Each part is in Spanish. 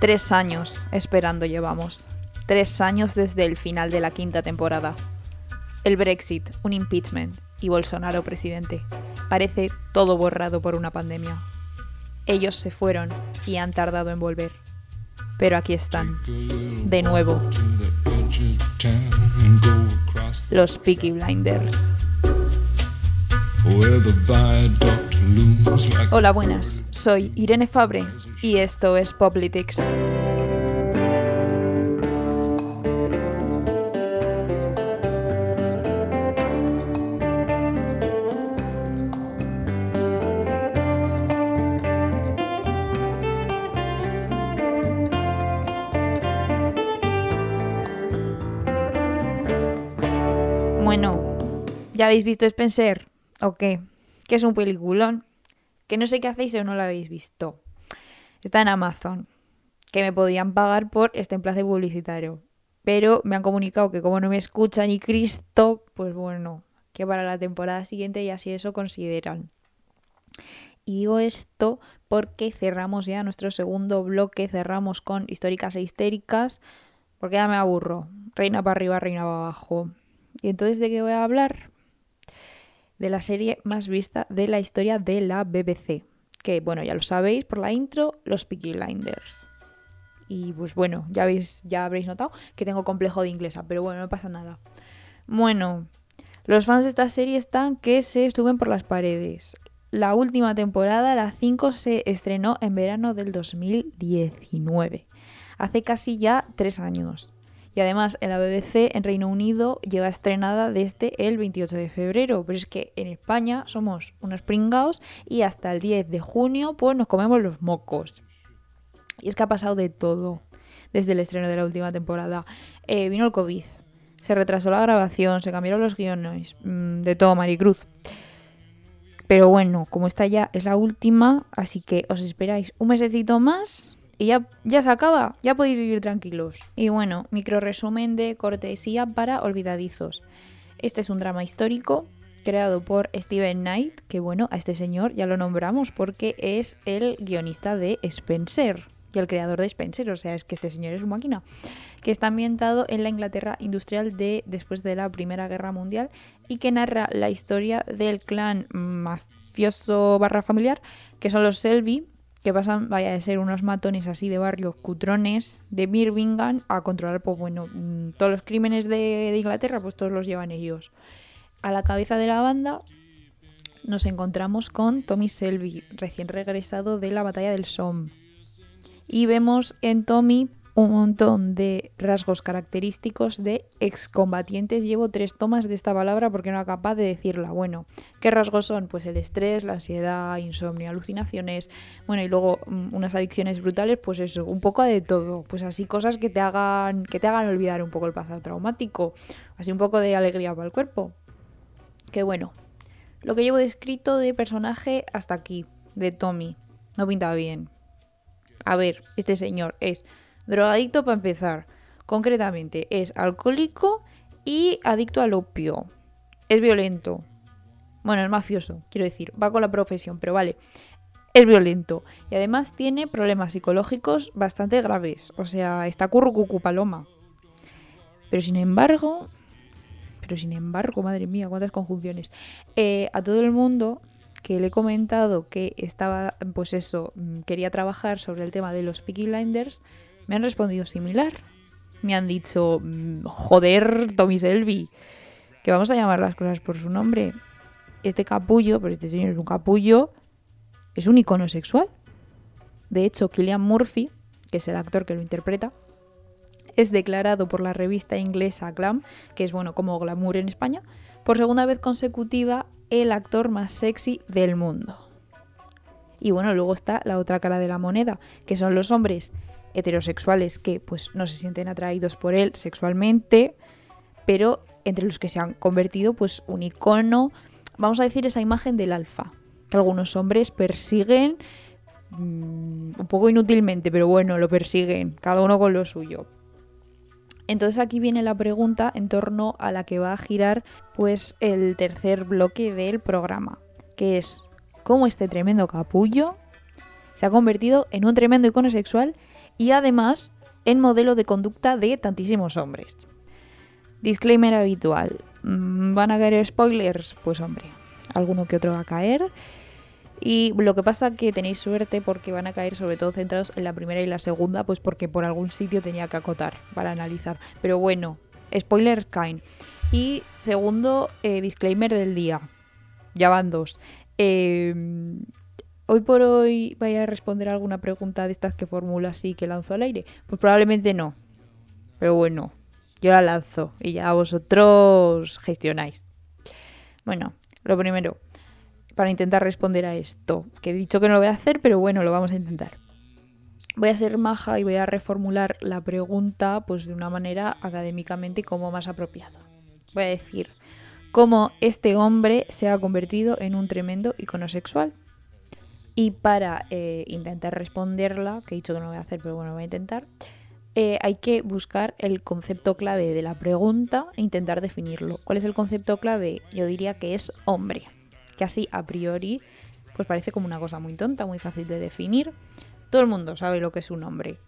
Tres años esperando llevamos. Tres años desde el final de la quinta temporada. El Brexit, un impeachment y Bolsonaro presidente. Parece todo borrado por una pandemia. Ellos se fueron y han tardado en volver. Pero aquí están, de nuevo, los Peaky Blinders. Hola, buenas. Soy Irene Fabre y esto es Politics. Bueno, ¿ya habéis visto Spencer? ¿O qué? Que es un peliculón. Que no sé qué hacéis o no lo habéis visto. Está en Amazon. Que me podían pagar por este emplace publicitario. Pero me han comunicado que como no me escucha ni Cristo, pues bueno, que para la temporada siguiente y así eso consideran. Y digo esto porque cerramos ya nuestro segundo bloque, cerramos con históricas e histéricas, porque ya me aburro. Reina para arriba, reina para abajo. ¿Y entonces de qué voy a hablar? De la serie más vista de la historia de la BBC. Que, bueno, ya lo sabéis por la intro, los Peaky Blinders. Y pues bueno, ya, habéis, ya habréis notado que tengo complejo de inglesa, pero bueno, no pasa nada. Bueno, los fans de esta serie están que se suben por las paredes. La última temporada, la 5, se estrenó en verano del 2019. Hace casi ya tres años. Y además en la BBC en Reino Unido lleva estrenada desde el 28 de febrero. Pero es que en España somos unos pringaos y hasta el 10 de junio pues nos comemos los mocos. Y es que ha pasado de todo desde el estreno de la última temporada. Eh, vino el COVID, se retrasó la grabación, se cambiaron los guiones, mmm, de todo Maricruz. Pero bueno, como esta ya es la última, así que os esperáis un mesecito más y ya, ya se acaba, ya podéis vivir tranquilos. Y bueno, micro resumen de cortesía para olvidadizos. Este es un drama histórico creado por Steven Knight, que bueno, a este señor ya lo nombramos porque es el guionista de Spencer y el creador de Spencer, o sea, es que este señor es una máquina, que está ambientado en la Inglaterra industrial de después de la Primera Guerra Mundial y que narra la historia del clan mafioso barra familiar, que son los Selby, que pasan, vaya de ser unos matones así de barrio cutrones de Birmingham a controlar, pues bueno, todos los crímenes de, de, Inglaterra, pues todos los llevan ellos. A la cabeza de la banda nos encontramos con Tommy Selby, recién regresado de la batalla del Somme. Y vemos en Tommy un montón de rasgos característicos de excombatientes. Llevo tres tomas de esta palabra porque no era capaz de decirla. Bueno, ¿qué rasgos son? Pues el estrés, la ansiedad, insomnio, alucinaciones, bueno, y luego um, unas adicciones brutales, pues eso, un poco de todo. Pues así cosas que te hagan, que te hagan olvidar un poco el pasado traumático. Así un poco de alegría para el cuerpo. Que bueno. Lo que llevo descrito de personaje hasta aquí, de Tommy. No pintaba bien. A ver, este señor es drogadicto para empezar. Concretamente, es alcohólico y adicto al opio. Es violento. Bueno, es mafioso, quiero decir. Va con la profesión, pero vale. Es violento. Y además tiene problemas psicológicos bastante graves. O sea, está currucucu paloma. Pero sin embargo. Pero sin embargo, madre mía, cuántas conjunciones. Eh, a todo el mundo que le he comentado que estaba, pues eso, quería trabajar sobre el tema de los Peaky Blinders, me han respondido similar. Me han dicho, joder, Tommy Selby, que vamos a llamar las cosas por su nombre. Este capullo, pero este señor es un capullo, es un icono sexual. De hecho, Killian Murphy, que es el actor que lo interpreta, es declarado por la revista inglesa Glam, que es bueno como Glamour en España, por segunda vez consecutiva el actor más sexy del mundo. Y bueno, luego está la otra cara de la moneda, que son los hombres heterosexuales que pues no se sienten atraídos por él sexualmente, pero entre los que se han convertido pues un icono, vamos a decir esa imagen del alfa, que algunos hombres persiguen mmm, un poco inútilmente, pero bueno, lo persiguen, cada uno con lo suyo. Entonces aquí viene la pregunta en torno a la que va a girar pues el tercer bloque del programa, que es cómo este tremendo capullo se ha convertido en un tremendo icono sexual y además en modelo de conducta de tantísimos hombres. Disclaimer habitual. Mm, ¿Van a caer spoilers? Pues hombre, alguno que otro va a caer. Y lo que pasa que tenéis suerte porque van a caer sobre todo centrados en la primera y la segunda, pues porque por algún sitio tenía que acotar para analizar. Pero bueno, spoilers caen. Y segundo, eh, disclaimer del día. Ya van dos. Em, hoy por hoy vaya a responder alguna pregunta de estas que formula así que lanzo al aire. Pues probablemente no. Pero bueno, yo la lanzo y ya vosotros gestionáis. Bueno, lo primero para intentar responder a esto. Que he dicho que no lo voy a hacer, pero bueno, lo vamos a intentar. Voy a ser maja y voy a reformular la pregunta pues de una manera académicamente como más apropiada. Voy a decir cómo este hombre se ha convertido en un tremendo icono sexual. Y para eh, intentar responderla, que he dicho que no lo voy a hacer, pero bueno, voy a intentar, eh, hay que buscar el concepto clave de la pregunta e intentar definirlo. ¿Cuál es el concepto clave? Yo diría que es hombre que así a priori pues parece como una cosa muy tonta, muy fácil de definir. Todo el mundo sabe lo que es un hombre.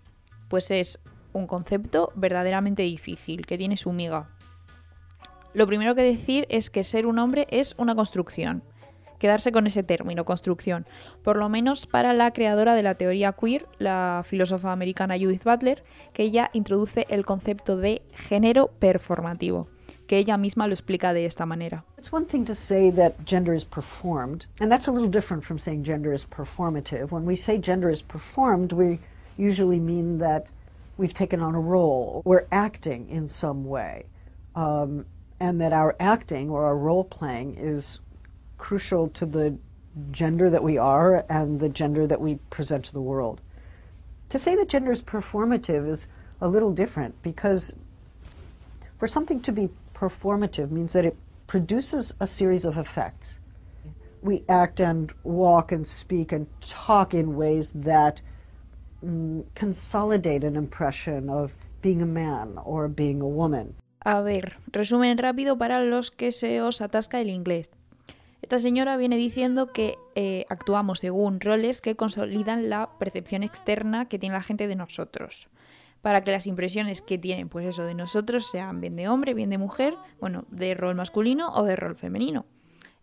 Pues es un concepto verdaderamente difícil, que tiene su miga. Lo primero que decir es que ser un hombre es una construcción. Quedarse con ese término, construcción. Por lo menos para la creadora de la teoría queer, la filósofa americana Judith Butler, que ella introduce el concepto de género performativo. que ella misma lo explica de esta manera. It's one thing to say that gender is performed, and that's a little different from saying gender is performative. When we say gender is performed, we usually mean that we've taken on a role, we're acting in some way, um, and that our acting or our role playing is crucial to the gender that we are and the gender that we present to the world. To say that gender is performative is a little different because for something to be performative means that it produces a series of effects. We act and walk and speak and talk in ways that mm, consolidate an impression of being a man or being a woman. A ver, resumen rápido para los que se os atasca el inglés. Esta señora viene diciendo que eh, actuamos según roles que consolidan la percepción externa que tiene la gente de nosotros para que las impresiones que tienen, pues eso, de nosotros sean bien de hombre, bien de mujer, bueno, de rol masculino o de rol femenino.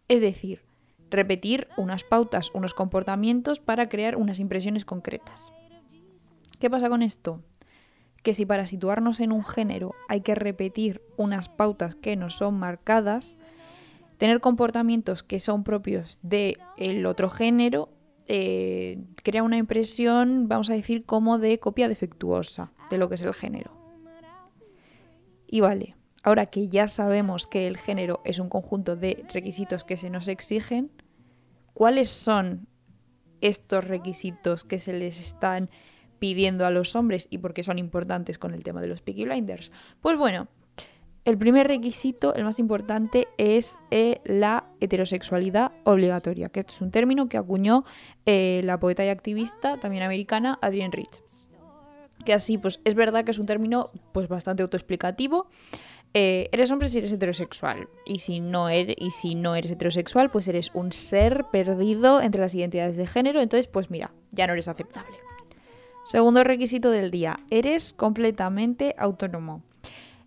Es decir, repetir unas pautas, unos comportamientos para crear unas impresiones concretas. ¿Qué pasa con esto? Que si para situarnos en un género hay que repetir unas pautas que nos son marcadas, tener comportamientos que son propios del otro género eh, crea una impresión, vamos a decir, como de copia defectuosa de lo que es el género. Y vale, ahora que ya sabemos que el género es un conjunto de requisitos que se nos exigen, ¿cuáles son estos requisitos que se les están pidiendo a los hombres y por qué son importantes con el tema de los Peaky Blinders? Pues bueno, el primer requisito, el más importante, es eh, la heterosexualidad obligatoria, que es un término que acuñó eh, la poeta y activista también americana Adrienne Rich. Que así, pues es verdad que es un término pues bastante autoexplicativo. Eh, eres hombre si eres heterosexual. Y si, no eres, y si no eres heterosexual, pues eres un ser perdido entre las identidades de género. Entonces, pues mira, ya no eres aceptable. Segundo requisito del día, eres completamente autónomo.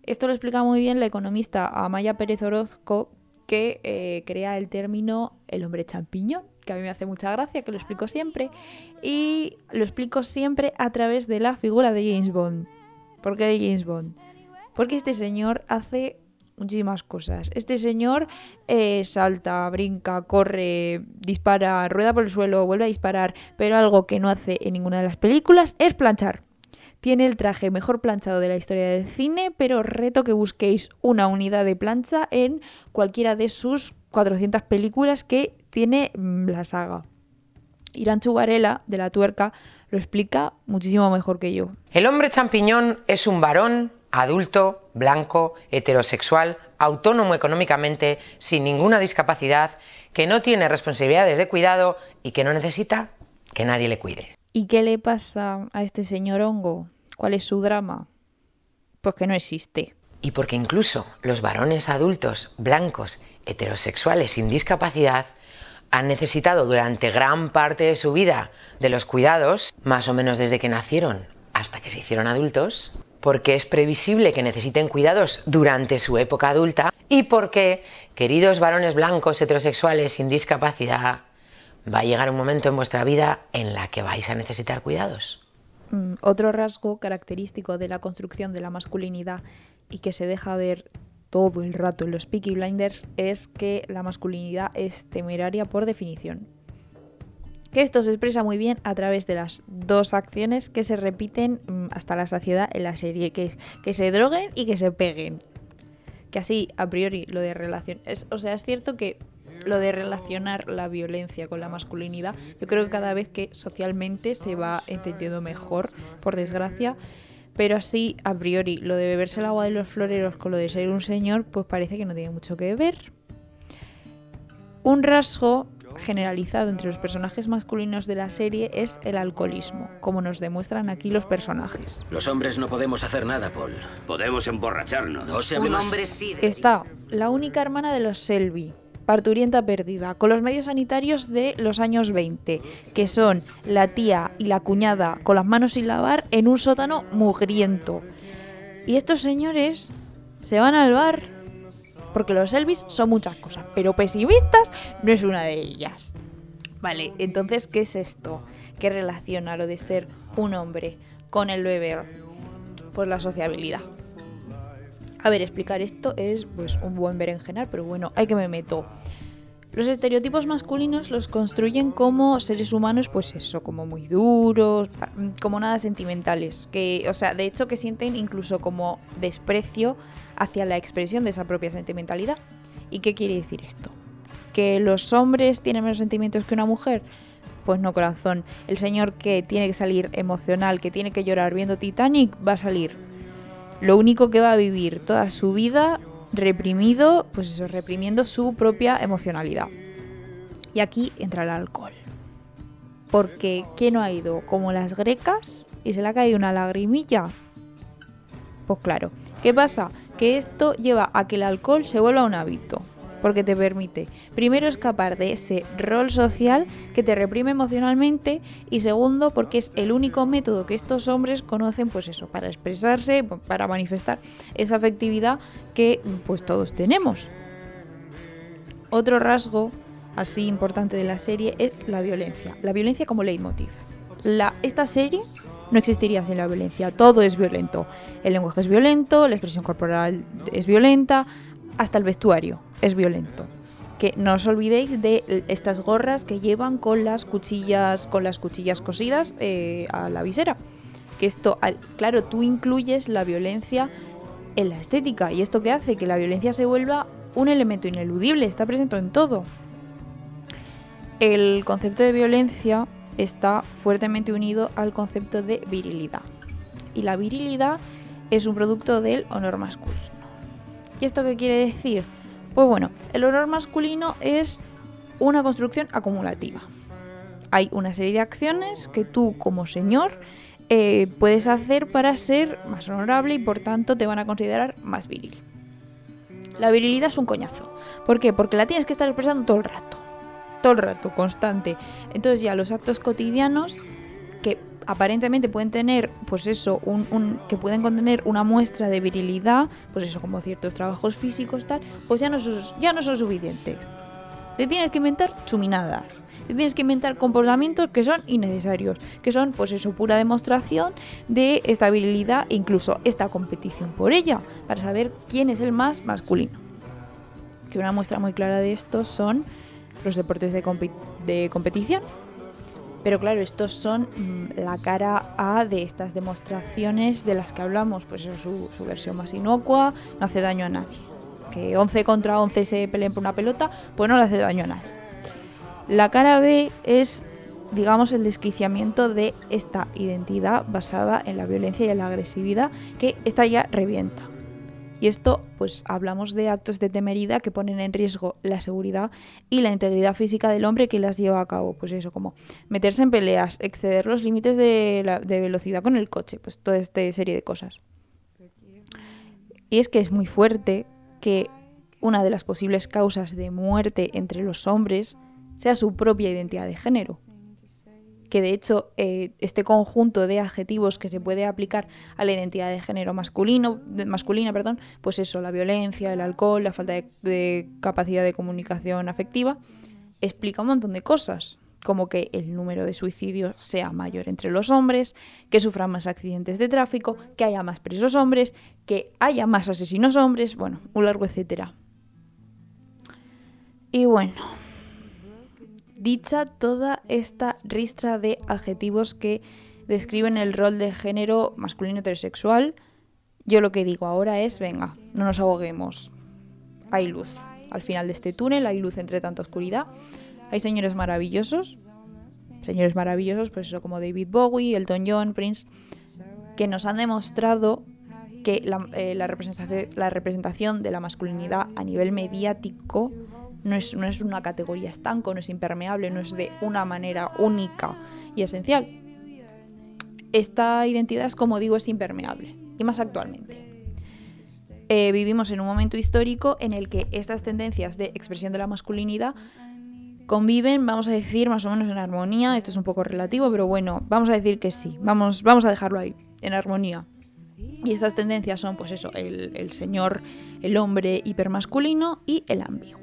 Esto lo explica muy bien la economista Amaya Pérez Orozco, que eh, crea el término el hombre champiñón, que a mí me hace mucha gracia, que lo explico siempre, y lo explico siempre a través de la figura de James Bond. ¿Por qué de James Bond? Porque este señor hace muchísimas cosas. Este señor eh, salta, brinca, corre, dispara, rueda por el suelo, vuelve a disparar, pero algo que no hace en ninguna de las películas es planchar. Tiene el traje mejor planchado de la historia del cine, pero reto que busquéis una unidad de plancha en cualquiera de sus 400 películas que tiene mm, la saga. Irán Chugarela, de la tuerca, lo explica muchísimo mejor que yo. El hombre champiñón es un varón adulto, blanco, heterosexual, autónomo económicamente, sin ninguna discapacidad, que no tiene responsabilidades de cuidado y que no necesita que nadie le cuide. ¿Y qué le pasa a este señor hongo? ¿Cuál es su drama? Pues que no existe. Y porque incluso los varones adultos, blancos, heterosexuales sin discapacidad, han necesitado durante gran parte de su vida de los cuidados, más o menos desde que nacieron hasta que se hicieron adultos, porque es previsible que necesiten cuidados durante su época adulta y porque, queridos varones blancos heterosexuales sin discapacidad, va a llegar un momento en vuestra vida en la que vais a necesitar cuidados. Mm, otro rasgo característico de la construcción de la masculinidad y que se deja ver todo el rato en los Peaky Blinders es que la masculinidad es temeraria por definición. Que esto se expresa muy bien a través de las dos acciones que se repiten mm, hasta la saciedad en la serie, que, que se droguen y que se peguen. Que así, a priori, lo de relación... Es, o sea, es cierto que lo de relacionar la violencia con la masculinidad, yo creo que cada vez que socialmente se va entendiendo mejor, por desgracia, pero así a priori lo de beberse el agua de los floreros con lo de ser un señor, pues parece que no tiene mucho que ver. Un rasgo generalizado entre los personajes masculinos de la serie es el alcoholismo, como nos demuestran aquí los personajes. Los hombres no podemos hacer nada, Paul. Podemos emborracharnos. No Un hombre sí. Está la única hermana de los Selby, parturienta perdida, con los medios sanitarios de los años 20, que son la tía y la cuñada con las manos sin lavar en un sótano mugriento. Y estos señores se van al bar porque los Elvis son muchas cosas, pero pesimistas no es una de ellas. Vale, entonces, ¿qué es esto? ¿Qué relaciona lo de ser un hombre con el beber? Pues la sociabilidad. A ver, explicar esto es pues un buen berenjenal, pero bueno, hay que me meto. Los estereotipos masculinos los construyen como seres humanos, pues eso, como muy duros, pa- como nada sentimentales. Que, o sea, de hecho que sienten incluso como desprecio hacia la expresión de esa propia sentimentalidad. ¿Y qué quiere decir esto? ¿Que los hombres tienen menos sentimientos que una mujer? Pues no, corazón. El señor que tiene que salir emocional, que tiene que llorar viendo Titanic, va a salir lo único que va a vivir toda su vida reprimido, pues eso, reprimiendo su propia emocionalidad. Y aquí entra el alcohol. Porque ¿quién no ha ido como las grecas y se le ha caído una lagrimilla? Pues claro. ¿Qué pasa? Que esto lleva a que el alcohol se vuelva un hábito. Porque te permite, primero, escapar de ese rol social que te reprime emocionalmente y segundo, porque es el único método que estos hombres conocen, pues eso, para expresarse, para manifestar esa afectividad que pues todos tenemos. Otro rasgo así importante de la serie es la violencia. La violencia como leitmotiv. Esta serie no existiría sin la violencia. Todo es violento. El lenguaje es violento, la expresión corporal es violenta, hasta el vestuario es violento. Que no os olvidéis de estas gorras que llevan con las cuchillas, con las cuchillas cosidas eh, a la visera. Que esto, claro, tú incluyes la violencia en la estética y esto que hace que la violencia se vuelva un elemento ineludible, está presente en todo. El concepto de violencia está fuertemente unido al concepto de virilidad. Y la virilidad es un producto del honor masculino. ¿Y esto qué quiere decir? Pues bueno, el honor masculino es una construcción acumulativa. Hay una serie de acciones que tú como señor eh, puedes hacer para ser más honorable y por tanto te van a considerar más viril. La virilidad es un coñazo. ¿Por qué? Porque la tienes que estar expresando todo el rato. Todo el rato, constante. Entonces ya los actos cotidianos aparentemente pueden tener, pues eso, un, un- que pueden contener una muestra de virilidad, pues eso, como ciertos trabajos físicos, tal, pues ya no son, ya no son suficientes. Te tienes que inventar chuminadas. Te tienes que inventar comportamientos que son innecesarios, que son, pues eso, pura demostración de esta virilidad e incluso esta competición por ella, para saber quién es el más masculino. Que una muestra muy clara de esto son los deportes de, compi- de competición. Pero claro, estos son mm, la cara A de estas demostraciones de las que hablamos, pues eso, su, su versión más inocua, no hace daño a nadie. Que 11 contra 11 se peleen por una pelota, pues no le hace daño a nadie. La cara B es, digamos, el desquiciamiento de esta identidad basada en la violencia y en la agresividad, que esta ya revienta. Y esto, pues hablamos de actos de temeridad que ponen en riesgo la seguridad y la integridad física del hombre que las lleva a cabo. Pues eso, como meterse en peleas, exceder los límites de, la- velocidad con el coche, pues toda esta serie de cosas. Y es que es muy fuerte que una de las posibles causas de muerte entre los hombres sea su propia identidad de género. Que de hecho eh, este conjunto de adjetivos que se puede aplicar a la identidad de género masculino, masculina, perdón, pues eso, la violencia, el alcohol, la falta de, capacidad de comunicación afectiva, explica un montón de cosas, como que el número de suicidios sea mayor entre los hombres, que sufran más accidentes de tráfico, que haya más presos hombres, que haya más asesinos hombres, bueno, un largo etcétera. Y bueno, Dicha toda esta ristra de adjetivos que describen el rol de género masculino heterosexual, yo lo que digo ahora es, venga, no nos ahoguemos. Hay luz. Al final de este túnel hay luz entre tanta oscuridad. Hay señores maravillosos, señores maravillosos, pues eso como David Bowie, Elton John, Prince, que nos han demostrado que la, eh, la, representación, la representación de la masculinidad a nivel mediático no es, no es una categoría estanco, no es impermeable, no es de una manera única y esencial. Esta identidad es, como digo, es impermeable, y más actualmente. Eh, vivimos en un momento histórico en el que estas tendencias de expresión de la masculinidad conviven, vamos a decir, más o menos en armonía. Esto es un poco relativo, pero bueno, vamos a decir que sí. Vamos, vamos a dejarlo ahí, en armonía. Y estas tendencias son, pues eso, el, señor, el hombre hipermasculino y el ambiguo.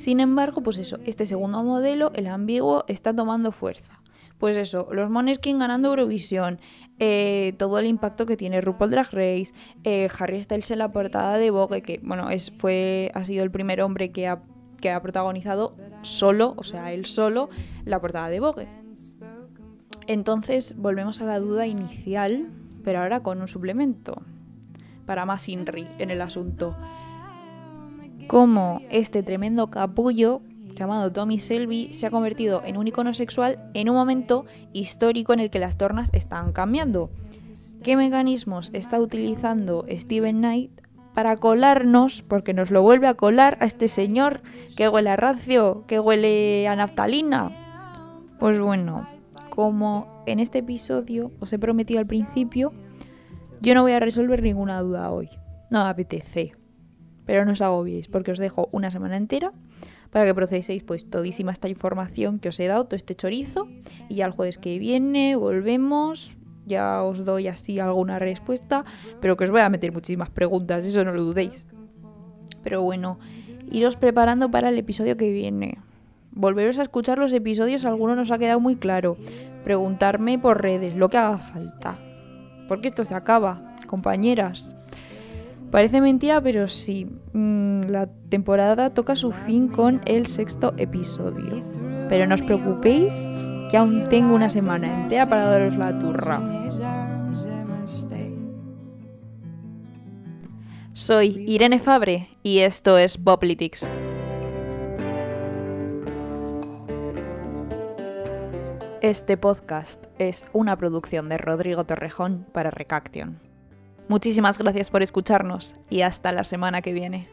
Sin embargo, pues eso, este segundo modelo, el ambiguo, está tomando fuerza. Pues eso, los Moneskin ganando Eurovisión, eh, todo el impacto que tiene RuPaul Drag Race, eh, Harry Styles en la portada de Vogue, que bueno, es, fue, ha sido el primer hombre que ha, que ha protagonizado solo, o sea, él solo, la portada de Vogue. Entonces volvemos a la duda inicial, pero ahora con un suplemento, para más INRI en el asunto cómo este tremendo capullo llamado Tommy Selby se ha convertido en un icono sexual en un momento histórico en el que las tornas están cambiando. ¿Qué mecanismos está utilizando Steven Knight para colarnos, porque nos lo vuelve a colar a este señor que huele a racio, que huele a naftalina? Pues bueno, como en este episodio os he prometido al principio, yo no voy a resolver ninguna duda hoy. No apetece. Pero no os agobiéis, porque os dejo una semana entera para que proceséis pues todísima esta información que os he dado, todo este chorizo. Y ya el jueves que viene volvemos. Ya os doy así alguna respuesta, pero que os voy a meter muchísimas preguntas, eso no lo dudéis. Pero bueno, iros preparando para el episodio que viene. Volveros a escuchar los episodios, alguno nos ha quedado muy claro. Preguntarme por redes, lo que haga falta. Porque esto se acaba, compañeras. Parece mentira, pero sí. Mm, la temporada toca su fin con el sexto episodio. Pero no os preocupéis, que aún tengo una semana entera para daros la turra. Soy Irene Fabre y esto es Poplitics. Este podcast es una producción de Rodrigo Torrejón para Recaction. Muchísimas gracias por escucharnos y hasta la semana que viene.